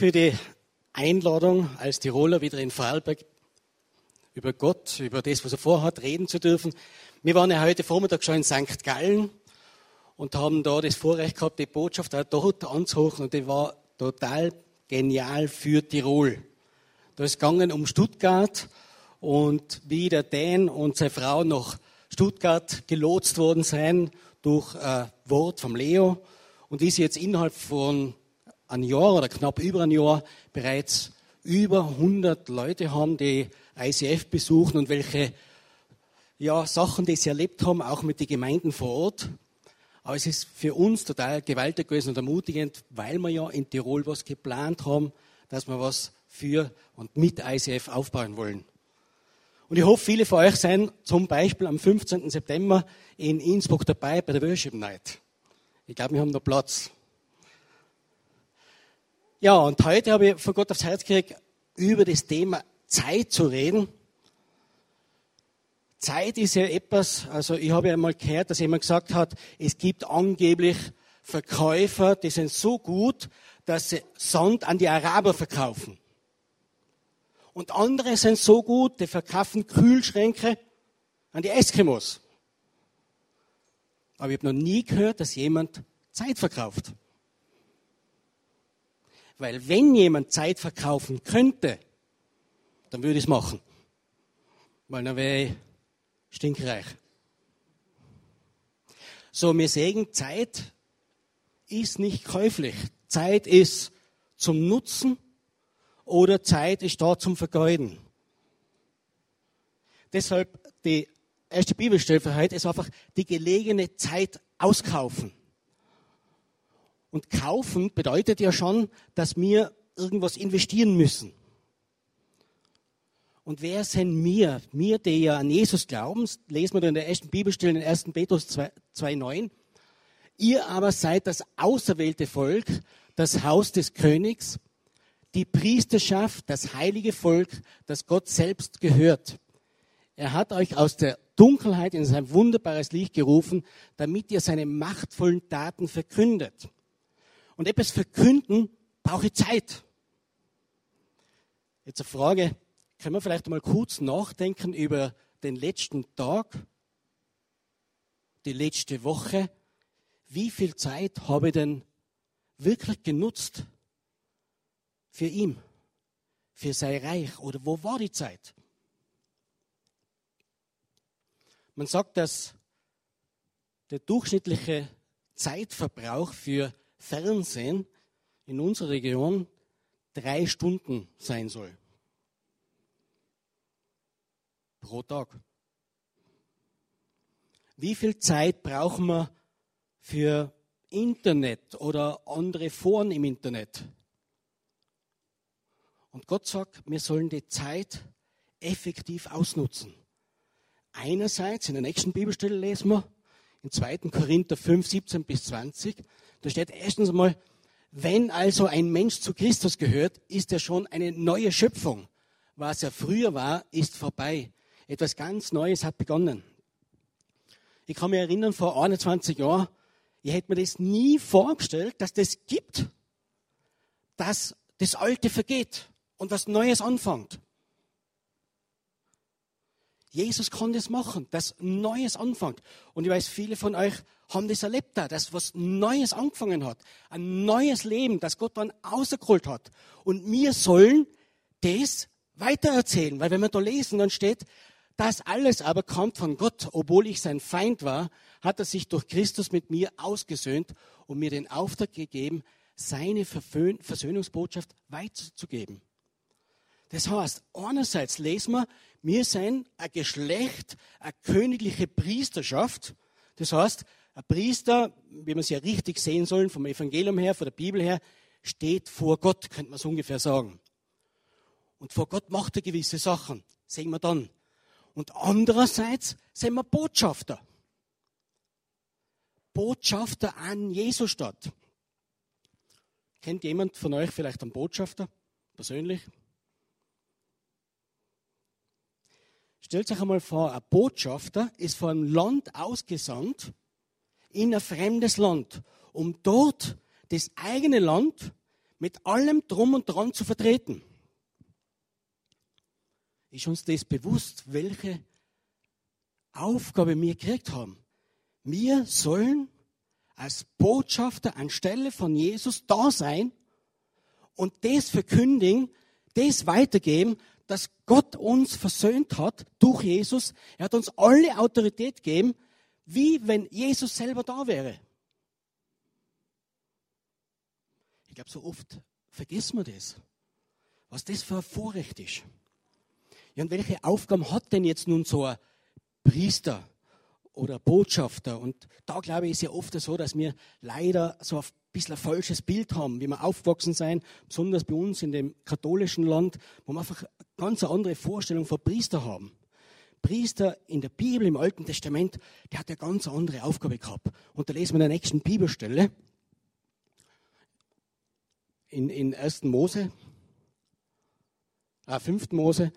für die Einladung als Tiroler wieder in Vorarlberg über Gott, über das, was er vorhat, reden zu dürfen. Wir waren ja heute Vormittag schon in St. Gallen und haben da das Vorrecht gehabt, die Botschaft auch dort anzuhören und die war total genial für Tirol. Da ist gegangen um Stuttgart und wie der Dan und seine Frau nach Stuttgart gelotst worden sein durch ein Wort vom Leo und wie sie jetzt innerhalb von ein Jahr oder knapp über ein Jahr bereits über 100 Leute haben, die ICF besuchen und welche ja, Sachen, die sie erlebt haben, auch mit den Gemeinden vor Ort. Aber es ist für uns total gewaltig gewesen und ermutigend, weil wir ja in Tirol was geplant haben, dass wir was für und mit ICF aufbauen wollen. Und ich hoffe, viele von euch sind zum Beispiel am 15. September in Innsbruck dabei bei der Worship Night. Ich glaube, wir haben noch Platz. Ja, und heute habe ich von Gott aufs Herz gekriegt, über das Thema Zeit zu reden. Zeit ist ja etwas, also ich habe ja einmal gehört, dass jemand gesagt hat, es gibt angeblich Verkäufer, die sind so gut, dass sie Sand an die Araber verkaufen. Und andere sind so gut, die verkaufen Kühlschränke an die Eskimos. Aber ich habe noch nie gehört, dass jemand Zeit verkauft. Weil wenn jemand Zeit verkaufen könnte, dann würde ich es machen. Weil dann wäre ich stinkreich. So, wir sagen, Zeit ist nicht käuflich. Zeit ist zum Nutzen oder Zeit ist da zum Vergeuden. Deshalb die erste Bibelstelle für heute ist einfach die gelegene Zeit auskaufen. Und kaufen bedeutet ja schon, dass wir irgendwas investieren müssen. Und wer sind wir? Wir, die ja an Jesus glauben, lesen wir in der ersten Bibelstelle in 1. Petrus 2,9. Ihr aber seid das auserwählte Volk, das Haus des Königs, die Priesterschaft, das heilige Volk, das Gott selbst gehört. Er hat euch aus der Dunkelheit in sein wunderbares Licht gerufen, damit ihr seine machtvollen Taten verkündet. Und etwas verkünden brauche ich Zeit. Jetzt eine Frage, können wir vielleicht mal kurz nachdenken über den letzten Tag, die letzte Woche. Wie viel Zeit habe ich denn wirklich genutzt für ihn, für sein Reich? Oder wo war die Zeit? Man sagt, dass der durchschnittliche Zeitverbrauch für Fernsehen in unserer Region drei Stunden sein soll. Pro Tag. Wie viel Zeit brauchen wir für Internet oder andere Foren im Internet? Und Gott sagt, wir sollen die Zeit effektiv ausnutzen. Einerseits, in der nächsten Bibelstelle lesen wir, in 2. Korinther 5, 17 bis 20, da steht erstens einmal, wenn also ein Mensch zu Christus gehört, ist er schon eine neue Schöpfung. Was er früher war, ist vorbei. Etwas ganz Neues hat begonnen. Ich kann mich erinnern, vor 21 Jahren, ich hätte mir das nie vorgestellt, dass das gibt, dass das Alte vergeht und was Neues anfängt. Jesus kann das machen, dass Neues anfängt. Und ich weiß, viele von euch haben das erlebt da, dass was Neues angefangen hat. Ein neues Leben, das Gott dann auserholt hat. Und wir sollen das weitererzählen. Weil wenn wir da lesen, dann steht, das alles aber kommt von Gott. Obwohl ich sein Feind war, hat er sich durch Christus mit mir ausgesöhnt und mir den Auftrag gegeben, seine Versöhnungsbotschaft weiterzugeben. Das heißt, einerseits lesen wir, wir sind ein Geschlecht, eine königliche Priesterschaft. Das heißt, ein Priester, wie man es ja richtig sehen soll, vom Evangelium her, von der Bibel her, steht vor Gott, könnte man so ungefähr sagen. Und vor Gott macht er gewisse Sachen, sehen wir dann. Und andererseits sind wir Botschafter. Botschafter an Jesusstadt. Kennt jemand von euch vielleicht einen Botschafter persönlich? Stellt euch einmal vor, ein Botschafter ist von einem Land ausgesandt in ein fremdes Land, um dort das eigene Land mit allem Drum und Dran zu vertreten. Ist uns das bewusst, welche Aufgabe wir gekriegt haben? Wir sollen als Botschafter anstelle von Jesus da sein und das verkündigen, das weitergeben, dass Gott uns versöhnt hat durch Jesus. Er hat uns alle Autorität gegeben, wie wenn Jesus selber da wäre. Ich glaube, so oft vergessen wir das, was das für ein Vorrecht ist. Ja, und welche Aufgaben hat denn jetzt nun so ein Priester oder Botschafter? Und da glaube ich, ist ja oft so, dass wir leider so ein bisschen ein falsches Bild haben, wie wir aufgewachsen sein, besonders bei uns in dem katholischen Land, wo wir einfach eine ganz andere Vorstellung von Priester haben. Priester in der Bibel, im Alten Testament, der hat eine ganz andere Aufgabe gehabt. Und da lesen wir in der nächsten Bibelstelle, in, in 1. Mose, äh, 5. Mose,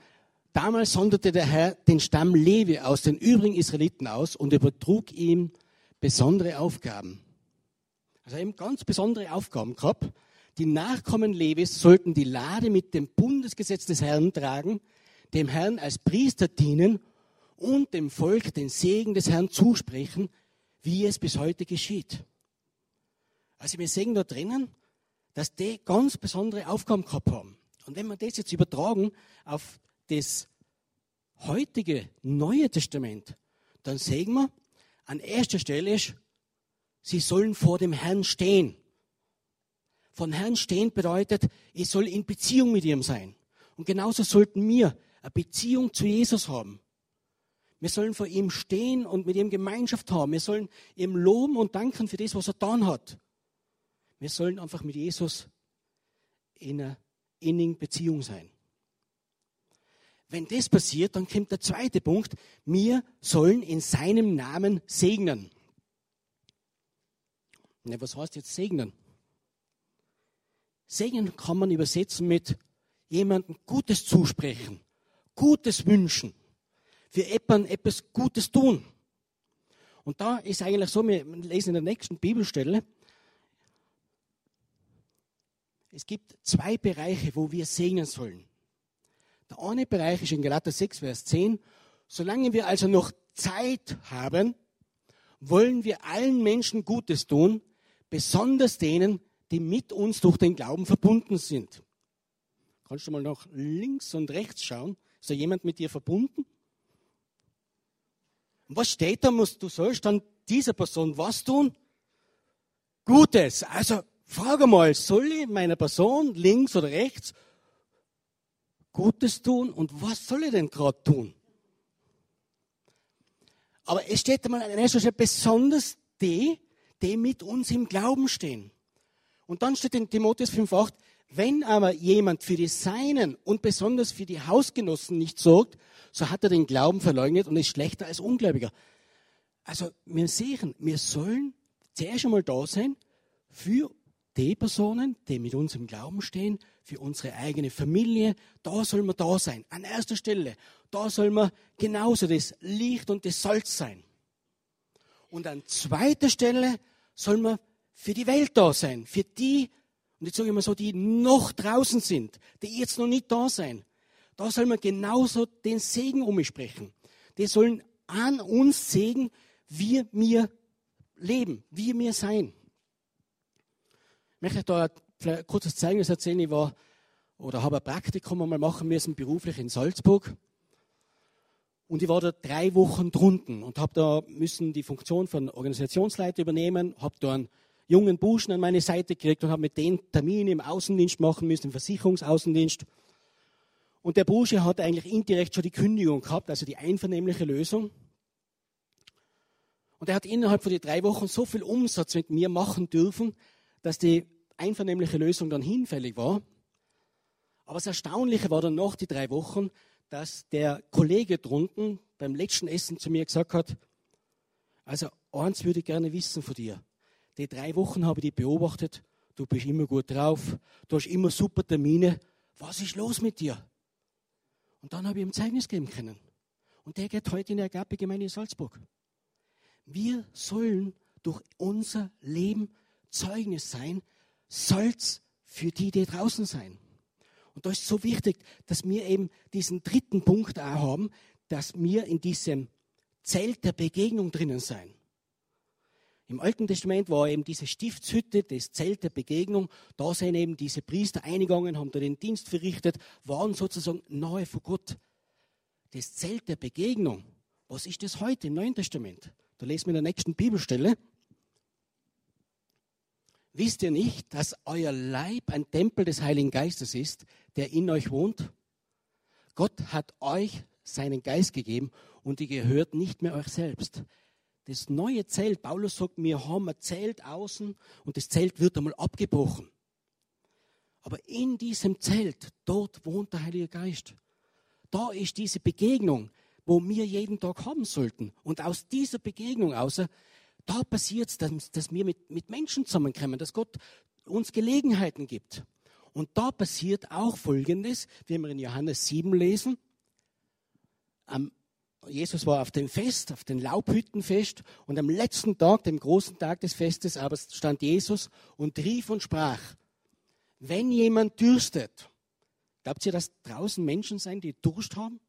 damals sonderte der Herr den Stamm Levi aus den übrigen Israeliten aus und übertrug ihm besondere Aufgaben. Also eben ganz besondere Aufgaben gehabt. Die Nachkommen Levis sollten die Lade mit dem Bundesgesetz des Herrn tragen, dem Herrn als Priester dienen und dem Volk den Segen des Herrn zusprechen, wie es bis heute geschieht. Also wir sehen da drinnen, dass die ganz besondere Aufgaben gehabt haben. Und wenn wir das jetzt übertragen auf das heutige Neue Testament, dann sehen wir, an erster Stelle ist, sie sollen vor dem Herrn stehen. Von Herrn stehen bedeutet, ich soll in Beziehung mit ihm sein. Und genauso sollten wir eine Beziehung zu Jesus haben. Wir sollen vor ihm stehen und mit ihm Gemeinschaft haben. Wir sollen ihm loben und danken für das, was er getan hat. Wir sollen einfach mit Jesus in einer innigen Beziehung sein. Wenn das passiert, dann kommt der zweite Punkt. Wir sollen in seinem Namen segnen. Ja, was heißt jetzt segnen? Segnen kann man übersetzen mit jemandem Gutes zusprechen, Gutes wünschen, für jemanden etwas Gutes tun. Und da ist eigentlich so, wir lesen in der nächsten Bibelstelle, es gibt zwei Bereiche, wo wir segnen sollen. Der eine Bereich ist in Galater 6, Vers 10. Solange wir also noch Zeit haben, wollen wir allen Menschen Gutes tun, besonders denen, die mit uns durch den Glauben verbunden sind. Kannst du mal nach links und rechts schauen? Ist da jemand mit dir verbunden? Was steht da? Du sollst dann dieser Person was tun? Gutes. Also frage mal, soll ich meiner Person links oder rechts Gutes tun und was soll ich denn gerade tun? Aber es steht einmal an erster Stelle besonders die, die mit uns im Glauben stehen. Und dann steht in Timotheus 5,8, wenn aber jemand für die Seinen und besonders für die Hausgenossen nicht sorgt, so hat er den Glauben verleugnet und ist schlechter als Ungläubiger. Also wir sehen, wir sollen zuerst einmal da sein für die Personen, die mit uns im Glauben stehen, für unsere eigene Familie, da soll man da sein, an erster Stelle. Da soll man genauso das Licht und das Salz sein. Und an zweiter Stelle soll man für die Welt da sein, für die, und jetzt sage ich mal so, die noch draußen sind, die jetzt noch nicht da sein. Da soll man genauso den Segen umsprechen. Die sollen an uns segen, wie wir leben, wie wir sein. Ich möchte da ein kurzes Zeugnis erzählen. Ich war oder habe ein Praktikum einmal machen müssen, beruflich in Salzburg. Und ich war da drei Wochen drunten und habe da müssen die Funktion von Organisationsleiter übernehmen, habe da einen jungen Burschen an meine Seite gekriegt und habe mit den Termine im Außendienst machen müssen, im Versicherungsaußendienst. Und der Bursche hat eigentlich indirekt schon die Kündigung gehabt, also die einvernehmliche Lösung. Und er hat innerhalb von den drei Wochen so viel Umsatz mit mir machen dürfen, dass die einvernehmliche Lösung dann hinfällig war. Aber das Erstaunliche war dann noch die drei Wochen, dass der Kollege drunten beim letzten Essen zu mir gesagt hat, also eins würde ich gerne wissen von dir. Die drei Wochen habe ich dich beobachtet, du bist immer gut drauf, du hast immer super Termine. Was ist los mit dir? Und dann habe ich ihm Zeugnis geben können. Und der geht heute in der Agape-Gemeinde in Salzburg. Wir sollen durch unser Leben Zeugnis sein, Salz für die, die draußen sein. Und da ist so wichtig, dass wir eben diesen dritten Punkt auch haben, dass wir in diesem Zelt der Begegnung drinnen sein. Im Alten Testament war eben diese Stiftshütte, das Zelt der Begegnung. Da sind eben diese Priester eingegangen, haben da den Dienst verrichtet, waren sozusagen nahe vor Gott. Das Zelt der Begegnung, was ist das heute im Neuen Testament? Da lesen wir in der nächsten Bibelstelle. Wisst ihr nicht, dass euer Leib ein Tempel des Heiligen Geistes ist, der in euch wohnt? Gott hat euch seinen Geist gegeben und ihr gehört nicht mehr euch selbst. Das neue Zelt, Paulus sagt, wir haben ein Zelt außen und das Zelt wird einmal abgebrochen. Aber in diesem Zelt, dort wohnt der Heilige Geist. Da ist diese Begegnung, wo wir jeden Tag haben sollten. Und aus dieser Begegnung außer da passiert es, dass, dass wir mit, mit Menschen zusammenkommen, dass Gott uns Gelegenheiten gibt. Und da passiert auch Folgendes, wie wir in Johannes 7 lesen. Am, Jesus war auf dem Fest, auf den Laubhüttenfest und am letzten Tag, dem großen Tag des Festes, aber stand Jesus und rief und sprach, wenn jemand dürstet, glaubt ihr, dass draußen Menschen sein, die Durst haben?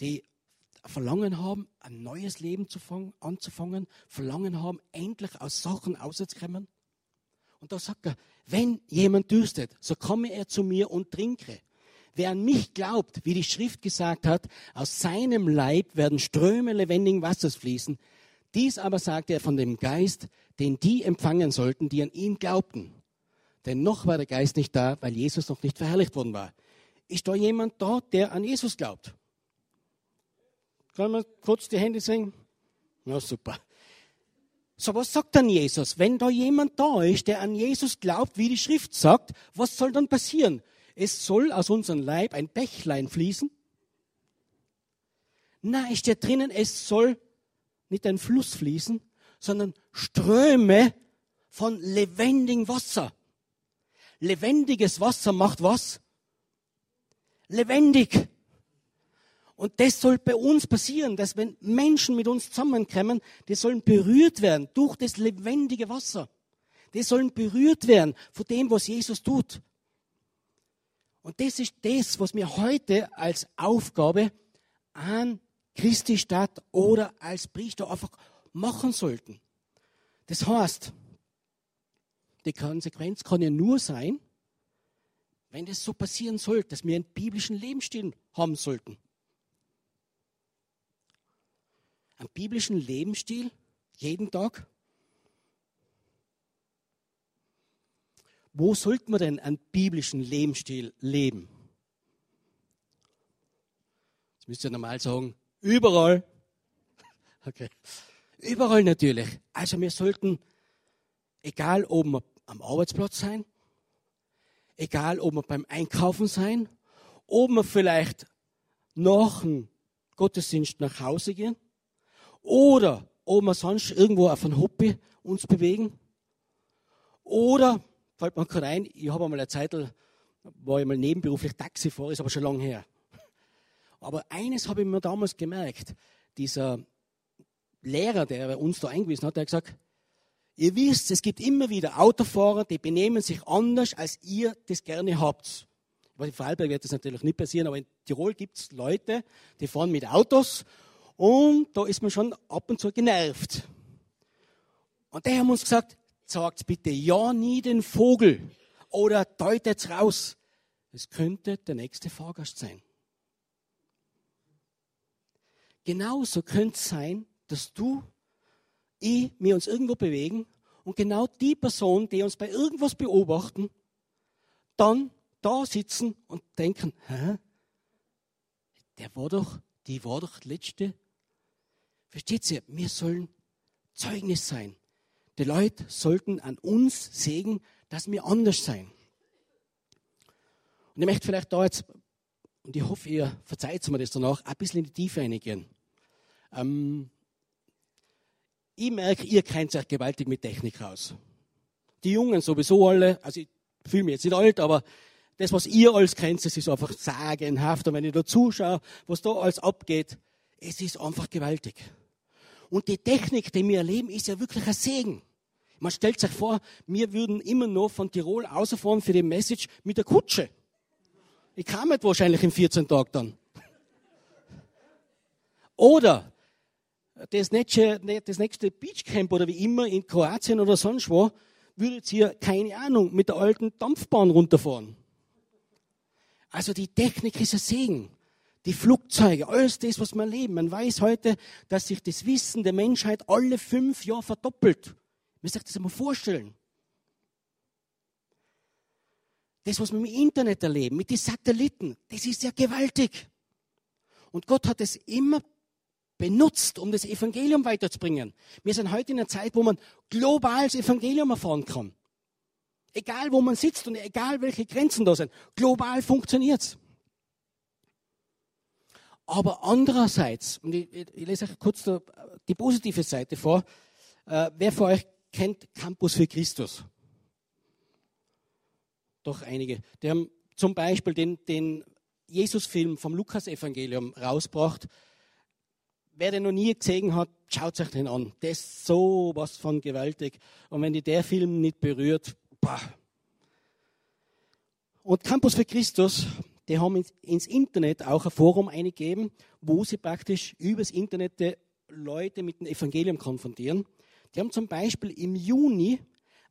Die Verlangen haben, ein neues Leben zu fangen, anzufangen, Verlangen haben, endlich aus Sachen auszukommen. Und da sagt er, wenn jemand dürstet, so komme er zu mir und trinke. Wer an mich glaubt, wie die Schrift gesagt hat, aus seinem Leib werden Ströme lebendigen Wassers fließen. Dies aber sagt er von dem Geist, den die empfangen sollten, die an ihn glaubten. Denn noch war der Geist nicht da, weil Jesus noch nicht verherrlicht worden war. Ist da jemand da, der an Jesus glaubt? Können wir kurz die Hände sehen? Ja, super. So, was sagt dann Jesus? Wenn da jemand da ist, der an Jesus glaubt, wie die Schrift sagt, was soll dann passieren? Es soll aus unserem Leib ein Bächlein fließen? Na, ist ja drinnen, es soll nicht ein Fluss fließen, sondern Ströme von lebendigem Wasser. Lebendiges Wasser macht was? Lebendig. Und das soll bei uns passieren, dass wenn Menschen mit uns zusammenkommen, die sollen berührt werden durch das lebendige Wasser. Die sollen berührt werden von dem, was Jesus tut. Und das ist das, was wir heute als Aufgabe an Christi Stadt oder als Priester einfach machen sollten. Das heißt, die Konsequenz kann ja nur sein, wenn das so passieren sollte, dass wir einen biblischen Lebensstil haben sollten. einen biblischen Lebensstil jeden Tag? Wo sollte man denn einen biblischen Lebensstil leben? Das müsst ihr normal sagen, überall. Okay. Überall natürlich. Also wir sollten, egal ob wir am Arbeitsplatz sein, egal ob wir beim Einkaufen sein, ob wir vielleicht nach dem Gottesdienst nach Hause gehen, oder ob wir sonst irgendwo auf ein Hobby uns bewegen. Oder, fällt mir gerade ein, ich habe einmal eine Zeit, war ich mal nebenberuflich Taxifahrer, ist aber schon lange her. Aber eines habe ich mir damals gemerkt. Dieser Lehrer, der uns da eingewiesen hat, der hat gesagt, ihr wisst, es gibt immer wieder Autofahrer, die benehmen sich anders, als ihr das gerne habt. In Vorarlberg wird das natürlich nicht passieren, aber in Tirol gibt es Leute, die fahren mit Autos und da ist man schon ab und zu genervt. Und die haben uns gesagt, sagt bitte ja nie den Vogel oder deutet's raus. Es könnte der nächste Fahrgast sein. Genauso könnte es sein, dass du, ich, wir uns irgendwo bewegen und genau die Person, die uns bei irgendwas beobachten, dann da sitzen und denken, hä? Der war doch, die war doch letzte Versteht ihr? Wir sollen Zeugnis sein. Die Leute sollten an uns sehen, dass wir anders sein. Und ich möchte vielleicht da jetzt, und ich hoffe, ihr verzeiht mir das danach, ein bisschen in die Tiefe eingehen. Ähm, ich merke, ihr kennt euch gewaltig mit Technik raus. Die Jungen sowieso alle, also ich fühle mich jetzt nicht alt, aber das, was ihr alles kennt, das ist einfach sagenhaft. Und wenn ich da zuschaue, was da alles abgeht, es ist einfach gewaltig. Und die Technik, die wir erleben, ist ja wirklich ein Segen. Man stellt sich vor, wir würden immer noch von Tirol ausfahren für die Message mit der Kutsche. Ich kam nicht wahrscheinlich in 14 Tagen dann. Oder das nächste, das nächste Beachcamp oder wie immer in Kroatien oder sonst wo, würdet ihr, keine Ahnung, mit der alten Dampfbahn runterfahren. Also die Technik ist ein Segen. Die Flugzeuge, alles das, was wir erleben. Man weiß heute, dass sich das Wissen der Menschheit alle fünf Jahre verdoppelt. Man sich das einmal vorstellen. Das, was wir im Internet erleben, mit den Satelliten, das ist ja gewaltig. Und Gott hat es immer benutzt, um das Evangelium weiterzubringen. Wir sind heute in einer Zeit, wo man global das Evangelium erfahren kann. Egal, wo man sitzt und egal, welche Grenzen da sind. Global funktioniert's. Aber andererseits, und ich, ich lese euch kurz die positive Seite vor, äh, wer von euch kennt Campus für Christus? Doch einige. Die haben zum Beispiel den, den Jesus-Film vom Lukas-Evangelium rausgebracht wer den noch nie gesehen hat, schaut sich den an. Der ist so was von gewaltig. Und wenn die der Film nicht berührt, bah. Und Campus für Christus, die haben ins Internet auch ein Forum eingegeben, wo sie praktisch übers Internet Leute mit dem Evangelium konfrontieren. Die haben zum Beispiel im Juni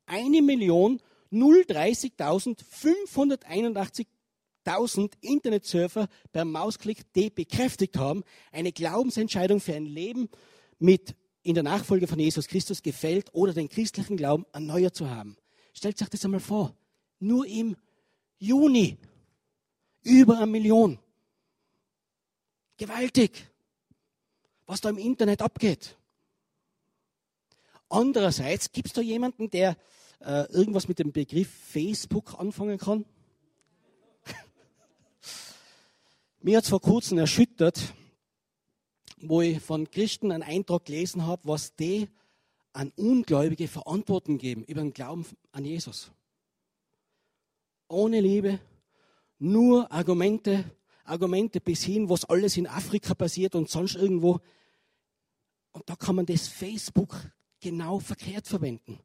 eine Million 030.581 1000 Internetsurfer per Mausklick die bekräftigt haben, eine Glaubensentscheidung für ein Leben mit in der Nachfolge von Jesus Christus gefällt oder den christlichen Glauben erneuert zu haben. Stellt euch das einmal vor. Nur im Juni über eine Million. Gewaltig, was da im Internet abgeht. Andererseits gibt es da jemanden, der äh, irgendwas mit dem Begriff Facebook anfangen kann? Mir hat es vor kurzem erschüttert, wo ich von Christen einen Eindruck gelesen habe, was die an Ungläubige Verantwortung geben über den Glauben an Jesus. Ohne Liebe, nur Argumente, Argumente bis hin, was alles in Afrika passiert und sonst irgendwo. Und da kann man das Facebook genau verkehrt verwenden.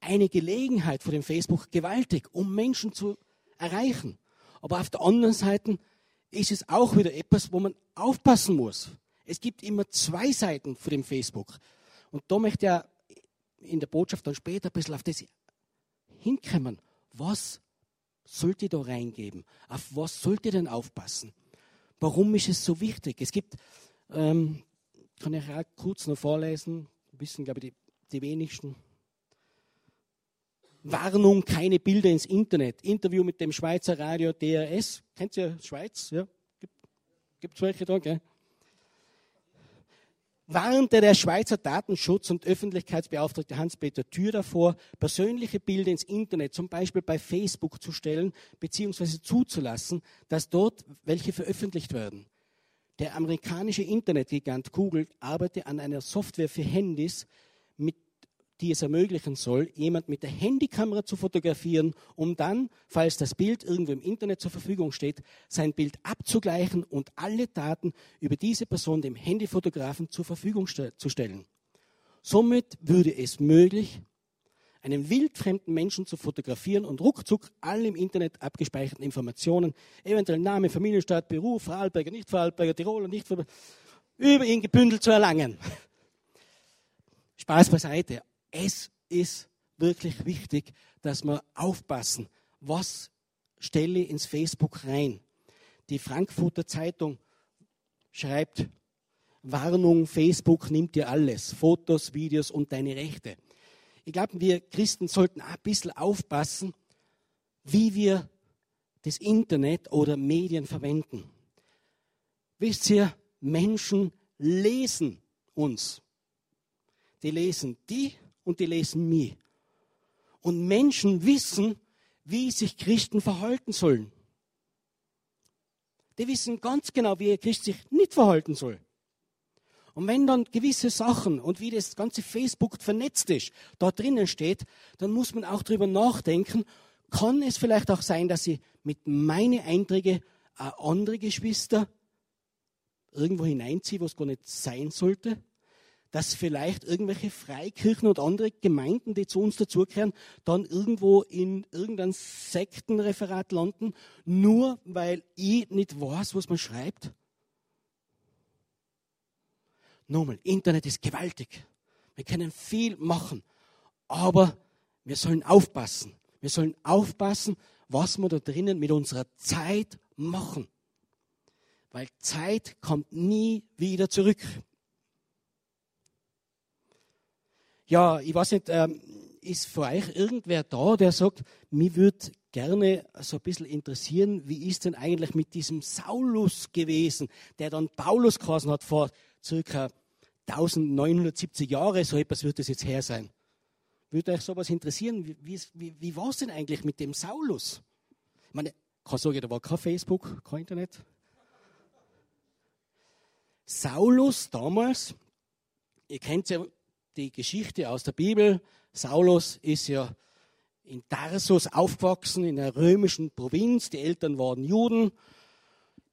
Eine Gelegenheit vor dem Facebook gewaltig, um Menschen zu erreichen. Aber auf der anderen Seite ist es auch wieder etwas, wo man aufpassen muss. Es gibt immer zwei Seiten von dem Facebook. Und da möchte er in der Botschaft dann später ein bisschen auf das hinkommen. Was sollte da reingeben? Auf was sollte denn aufpassen? Warum ist es so wichtig? Es gibt, ähm, kann ich auch kurz noch vorlesen, wissen, glaube ich, die, die wenigsten. Warnung, keine Bilder ins Internet. Interview mit dem Schweizer Radio DRS. Kennt ihr Schweiz? Ja? Gibt es welche da, gell? warnte der Schweizer Datenschutz- und Öffentlichkeitsbeauftragte Hans-Peter Thür davor, persönliche Bilder ins Internet, zum Beispiel bei Facebook zu stellen bzw. zuzulassen, dass dort welche veröffentlicht werden. Der amerikanische Internetgigant Google arbeitet an einer Software für Handys, die es ermöglichen soll, jemand mit der Handykamera zu fotografieren, um dann, falls das Bild irgendwo im Internet zur Verfügung steht, sein Bild abzugleichen und alle Daten über diese Person dem Handyfotografen zur Verfügung zu stellen. Somit würde es möglich, einen wildfremden Menschen zu fotografieren und ruckzuck alle im Internet abgespeicherten Informationen, eventuell Name, Familienstaat, Beruf, Vorarlberger, nicht Vorarlberger, Tiroler, nicht Vorarlberger, über ihn gebündelt zu erlangen. Spaß beiseite. Es ist wirklich wichtig, dass wir aufpassen, was stelle ich ins Facebook rein. Die Frankfurter Zeitung schreibt, Warnung, Facebook nimmt dir alles, Fotos, Videos und deine Rechte. Ich glaube, wir Christen sollten ein bisschen aufpassen, wie wir das Internet oder Medien verwenden. Wisst ihr, Menschen lesen uns. Die lesen die und die lesen mich. Und Menschen wissen, wie sich Christen verhalten sollen. Die wissen ganz genau, wie ein Christ sich nicht verhalten soll. Und wenn dann gewisse Sachen und wie das ganze Facebook vernetzt ist, da drinnen steht, dann muss man auch darüber nachdenken, kann es vielleicht auch sein, dass ich mit meinen Einträgen auch andere Geschwister irgendwo hineinziehe, wo es gar nicht sein sollte? Dass vielleicht irgendwelche Freikirchen und andere Gemeinden, die zu uns dazugehören, dann irgendwo in irgendein Sektenreferat landen, nur weil ich nicht weiß, was man schreibt? Nochmal, Internet ist gewaltig. Wir können viel machen, aber wir sollen aufpassen. Wir sollen aufpassen, was wir da drinnen mit unserer Zeit machen. Weil Zeit kommt nie wieder zurück. Ja, ich weiß nicht, ähm, ist für euch irgendwer da, der sagt, mich würde gerne so ein bisschen interessieren, wie ist denn eigentlich mit diesem Saulus gewesen, der dann Paulus geheißen hat vor circa 1970 Jahre, so etwas wird es jetzt her sein. Würde euch sowas interessieren? Wie, wie, wie, wie war es denn eigentlich mit dem Saulus? Ich meine, kann sagen, da war kein Facebook, kein Internet. Saulus damals, ihr kennt ja die Geschichte aus der Bibel. Saulus ist ja in Tarsus aufgewachsen, in einer römischen Provinz. Die Eltern waren Juden.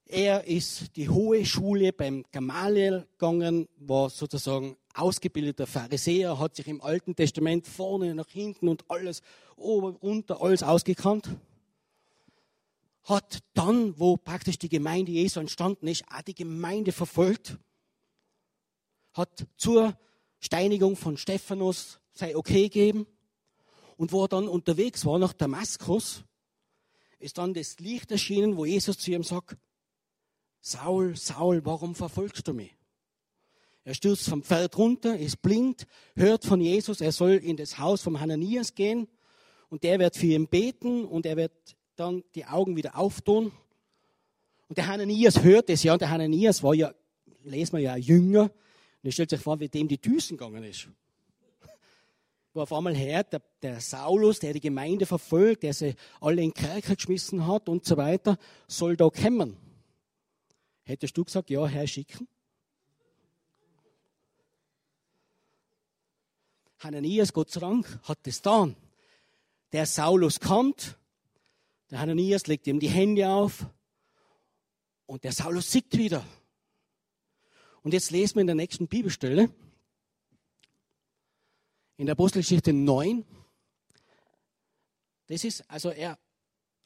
Er ist die hohe Schule beim Gamaliel gegangen, war sozusagen ausgebildeter Pharisäer, hat sich im Alten Testament vorne nach hinten und alles oben, unter, alles ausgekannt. Hat dann, wo praktisch die Gemeinde Jesu entstanden ist, auch die Gemeinde verfolgt. Hat zur Steinigung von Stephanus sei okay gegeben. Und wo er dann unterwegs war nach Damaskus, ist dann das Licht erschienen, wo Jesus zu ihm sagt, Saul, Saul, warum verfolgst du mich? Er stürzt vom Pferd runter, ist blind, hört von Jesus, er soll in das Haus vom Hananias gehen und der wird für ihn beten und er wird dann die Augen wieder auftun. Und der Hananias hört es ja und der Hananias war ja, lesen wir ja, Jünger, und ihr stellt sich vor, wie dem die Düsen gegangen ist. Wo auf einmal hört, der, der Saulus, der die Gemeinde verfolgt, der sie alle in Kerker geschmissen hat und so weiter, soll da kommen. Hättest du gesagt, ja, Herr, schicken? Hananias, Gott sei Dank, hat das dann. Der Saulus kommt, der Hananias legt ihm die Hände auf und der Saulus siegt wieder. Und jetzt lesen wir in der nächsten Bibelstelle, in der Apostelgeschichte 9. Das ist, also er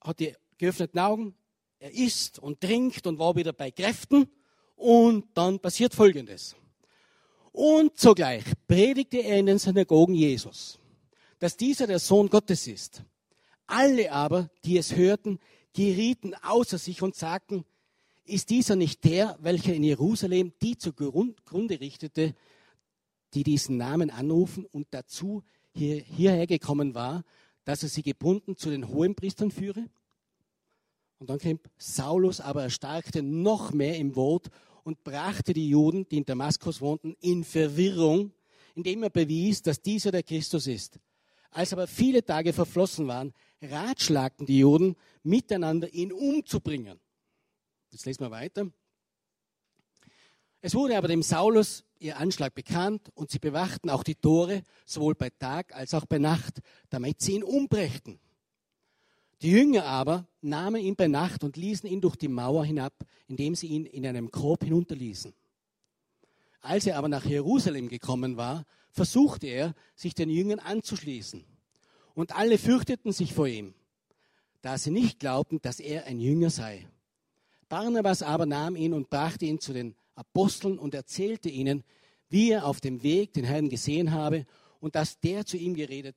hat die geöffneten Augen, er isst und trinkt und war wieder bei Kräften und dann passiert Folgendes. Und zugleich predigte er in den Synagogen Jesus, dass dieser der Sohn Gottes ist. Alle aber, die es hörten, gerieten außer sich und sagten, ist dieser nicht der, welcher in Jerusalem die zugrunde richtete, die diesen Namen anrufen und dazu hier, hierher gekommen war, dass er sie gebunden zu den Hohenpriestern führe? Und dann kommt Saulus, aber erstarkte noch mehr im Wort und brachte die Juden, die in Damaskus wohnten, in Verwirrung, indem er bewies, dass dieser der Christus ist. Als aber viele Tage verflossen waren, ratschlagten die Juden miteinander, ihn umzubringen. Jetzt lesen wir weiter. Es wurde aber dem Saulus ihr Anschlag bekannt und sie bewachten auch die Tore, sowohl bei Tag als auch bei Nacht, damit sie ihn umbrächten. Die Jünger aber nahmen ihn bei Nacht und ließen ihn durch die Mauer hinab, indem sie ihn in einem Korb hinunterließen. Als er aber nach Jerusalem gekommen war, versuchte er, sich den Jüngern anzuschließen. Und alle fürchteten sich vor ihm, da sie nicht glaubten, dass er ein Jünger sei. Barnabas aber nahm ihn und brachte ihn zu den Aposteln und erzählte ihnen, wie er auf dem Weg den Herrn gesehen habe und dass der zu ihm geredet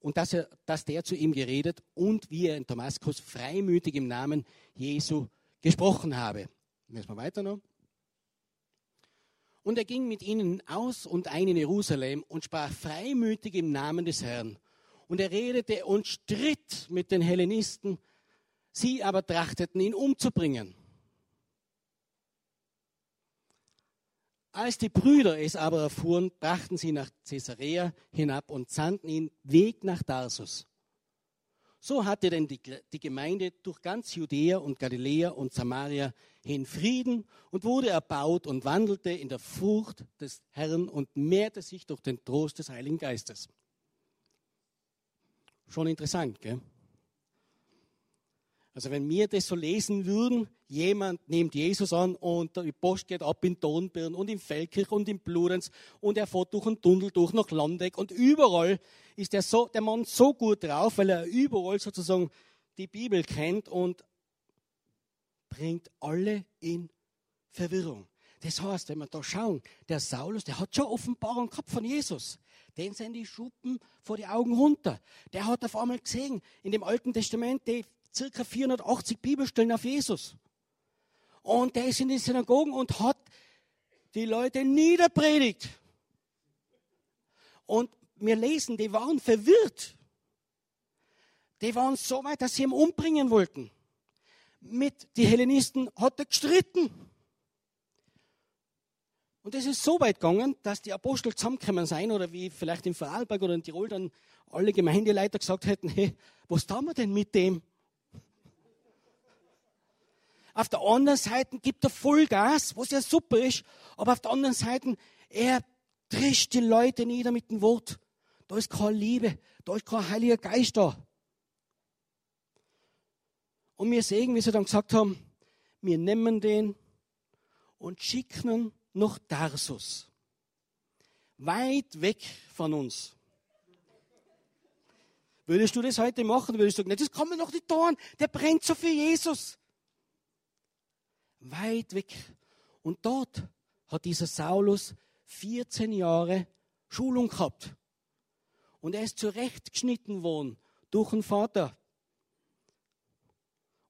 und dass, er, dass der zu ihm geredet und wie er in Damaskus freimütig im Namen Jesu gesprochen habe. Lesen wir weiter noch. Und er ging mit ihnen aus und ein in Jerusalem und sprach freimütig im Namen des Herrn. Und er redete und stritt mit den Hellenisten. Sie aber trachteten ihn umzubringen. Als die Brüder es aber erfuhren, brachten sie nach Caesarea hinab und sandten ihn Weg nach Tarsus. So hatte denn die, die, Gemeinde durch ganz Judäa und Galiläa und Samaria hin Frieden und wurde erbaut und wandelte in der Furcht des Herrn und mehrte sich durch den Trost des Heiligen Geistes. Schon interessant, gell? Also wenn wir das so lesen würden, jemand nimmt Jesus an und die Post geht ab in Tonbirn und in Feldkirch und in Bludenz und er fährt durch einen Tunnel durch nach Landeck und überall ist der, so, der Mann so gut drauf, weil er überall sozusagen die Bibel kennt und bringt alle in Verwirrung. Das heißt, wenn wir da schauen, der Saulus, der hat schon Offenbarung gehabt von Jesus. Den sind die Schuppen vor die Augen runter. Der hat auf einmal gesehen, in dem Alten Testament, die circa 480 Bibelstellen auf Jesus. Und der ist in die Synagogen und hat die Leute niederpredigt. Und wir lesen, die waren verwirrt. Die waren so weit, dass sie ihn umbringen wollten. Mit den Hellenisten hat er gestritten. Und es ist so weit gegangen, dass die Apostel zusammengekommen sind, oder wie vielleicht in Vorarlberg oder in Tirol dann alle Gemeindeleiter gesagt hätten, hey, was tun wir denn mit dem? Auf der anderen Seite gibt er Vollgas, was ja super ist, aber auf der anderen Seite, er trischt die Leute nieder mit dem Wort. Da ist keine Liebe, da ist kein Heiliger Geist da. Und wir sehen, wie sie dann gesagt haben, wir nehmen den und schicken nach Tarsus. Weit weg von uns. Würdest du das heute machen? Würdest du sagen, das kann man noch nicht tun. Der brennt so für Jesus. Weit weg. Und dort hat dieser Saulus 14 Jahre Schulung gehabt. Und er ist zurechtgeschnitten worden durch den Vater.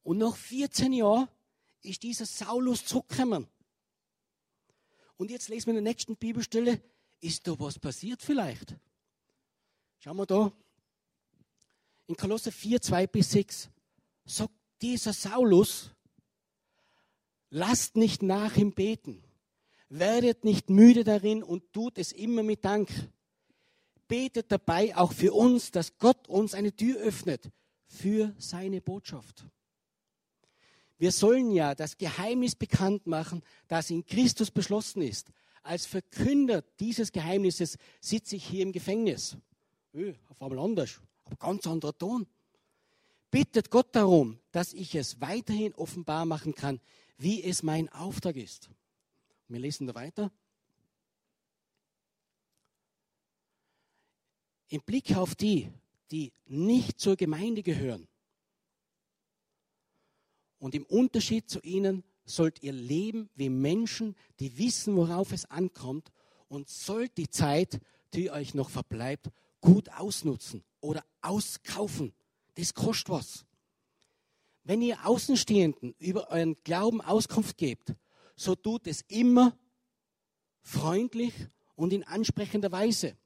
Und nach 14 Jahren ist dieser Saulus zurückgekommen. Und jetzt lesen wir in der nächsten Bibelstelle, ist da was passiert vielleicht? Schauen wir da. In Kolosser 4, 2 bis 6 sagt dieser Saulus, lasst nicht nach im Beten, werdet nicht müde darin und tut es immer mit Dank. Betet dabei auch für uns, dass Gott uns eine Tür öffnet für seine Botschaft. Wir sollen ja das Geheimnis bekannt machen, das in Christus beschlossen ist. Als Verkünder dieses Geheimnisses sitze ich hier im Gefängnis. Öh, auf einmal anders, aber ganz anderer Ton. Bittet Gott darum, dass ich es weiterhin offenbar machen kann, wie es mein Auftrag ist. Wir lesen da weiter. Im Blick auf die, die nicht zur Gemeinde gehören, und im Unterschied zu ihnen sollt ihr leben wie Menschen, die wissen, worauf es ankommt und sollt die Zeit, die euch noch verbleibt, gut ausnutzen oder auskaufen. Das kostet was. Wenn ihr Außenstehenden über euren Glauben Auskunft gebt, so tut es immer freundlich und in ansprechender Weise.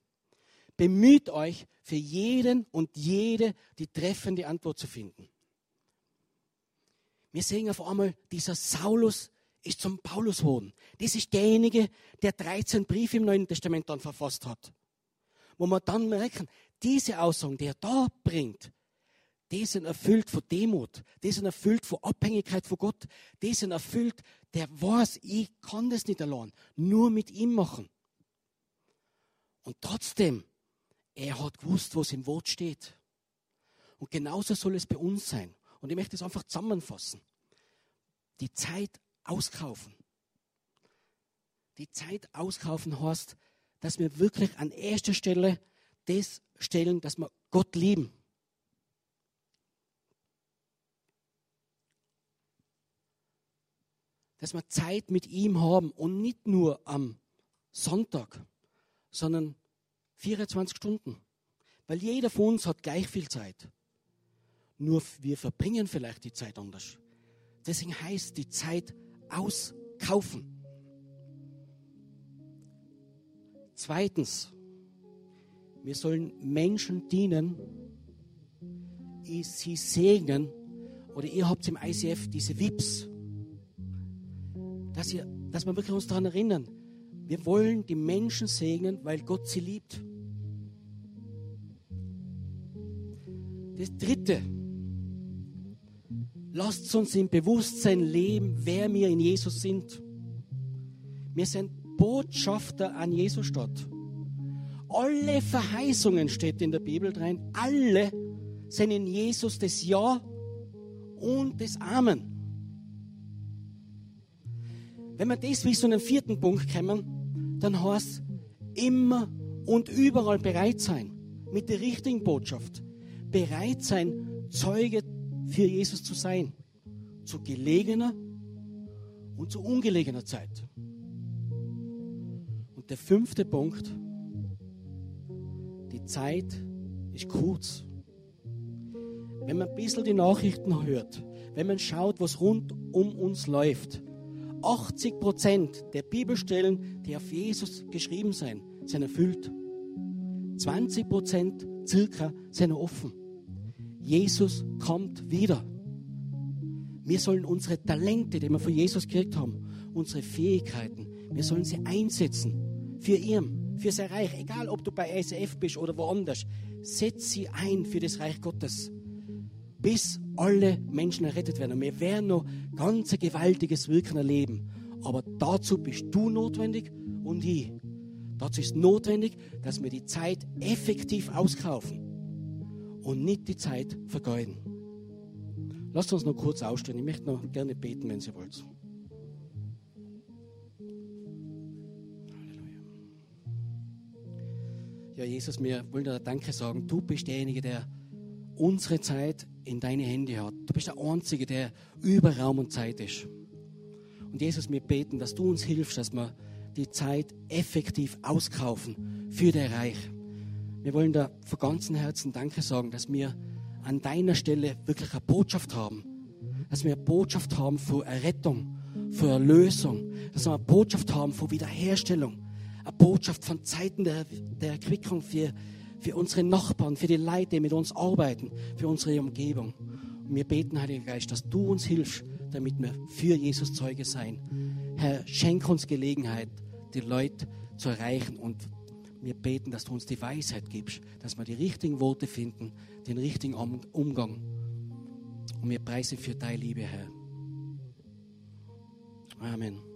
Bemüht euch, für jeden und jede die treffende Antwort zu finden. Wir sehen auf einmal, dieser Saulus ist zum Paulus geworden. Das ist derjenige, der 13 Briefe im Neuen Testament dann verfasst hat. Wo man dann merken, diese Aussagen, die er da bringt, die sind erfüllt von Demut, die sind erfüllt von Abhängigkeit von Gott, die sind erfüllt, der weiß, ich kann das nicht allein, nur mit ihm machen. Und trotzdem, er hat gewusst, was im Wort steht. Und genauso soll es bei uns sein. Und ich möchte es einfach zusammenfassen. Die Zeit auskaufen. Die Zeit auskaufen heißt, dass wir wirklich an erster Stelle das stellen, dass wir Gott lieben. Dass wir Zeit mit ihm haben und nicht nur am Sonntag, sondern 24 Stunden. Weil jeder von uns hat gleich viel Zeit. Nur wir verbringen vielleicht die Zeit anders. Deswegen heißt die Zeit auskaufen. Zweitens, wir sollen Menschen dienen, sie segnen, oder ihr habt im ICF diese VIPs, dass, ihr, dass wir wirklich uns daran erinnern, wir wollen die Menschen segnen, weil Gott sie liebt. Das Dritte, Lasst uns im Bewusstsein leben, wer wir in Jesus sind. Wir sind Botschafter an Jesus Stadt. Alle Verheißungen steht in der Bibel drin. Alle sind in Jesus das Ja und des Armen. Wenn wir das wie so einen vierten Punkt kommen, dann heißt immer und überall bereit sein mit der richtigen Botschaft. Bereit sein, Zeuge für Jesus zu sein. Zu gelegener und zu ungelegener Zeit. Und der fünfte Punkt, die Zeit ist kurz. Wenn man ein bisschen die Nachrichten hört, wenn man schaut, was rund um uns läuft, 80 Prozent der Bibelstellen, die auf Jesus geschrieben sind, sind erfüllt. 20 Prozent circa sind offen. Jesus kommt wieder. Wir sollen unsere Talente, die wir von Jesus gekriegt haben, unsere Fähigkeiten, wir sollen sie einsetzen für ihn, für sein Reich. Egal, ob du bei ISF bist oder woanders, setz sie ein für das Reich Gottes, bis alle Menschen errettet werden. Und wir werden noch ganz ein gewaltiges Wirken erleben. Aber dazu bist du notwendig und ich. Dazu ist notwendig, dass wir die Zeit effektiv auskaufen und nicht die Zeit vergeuden. Lasst uns noch kurz ausstehen. Ich möchte noch gerne beten, wenn Sie wollt. Halleluja. Ja, Jesus, wir wollen dir Danke sagen. Du bist derjenige, der unsere Zeit in deine Hände hat. Du bist der Einzige, der über Raum und Zeit ist. Und Jesus, wir beten, dass du uns hilfst, dass wir die Zeit effektiv auskaufen für dein Reich. Wir wollen da von ganzem Herzen Danke sagen, dass wir an deiner Stelle wirklich eine Botschaft haben. Dass wir eine Botschaft haben für Errettung, für Erlösung. Dass wir eine Botschaft haben für Wiederherstellung. Eine Botschaft von Zeiten der, der Erquickung für, für unsere Nachbarn, für die Leute, die mit uns arbeiten, für unsere Umgebung. Und wir beten, Heiliger Geist, dass du uns hilfst, damit wir für Jesus Zeuge sein. Herr, schenk uns Gelegenheit, die Leute zu erreichen und wir beten, dass du uns die Weisheit gibst, dass wir die richtigen Worte finden, den richtigen Umgang. Und wir preisen für deine Liebe, Herr. Amen.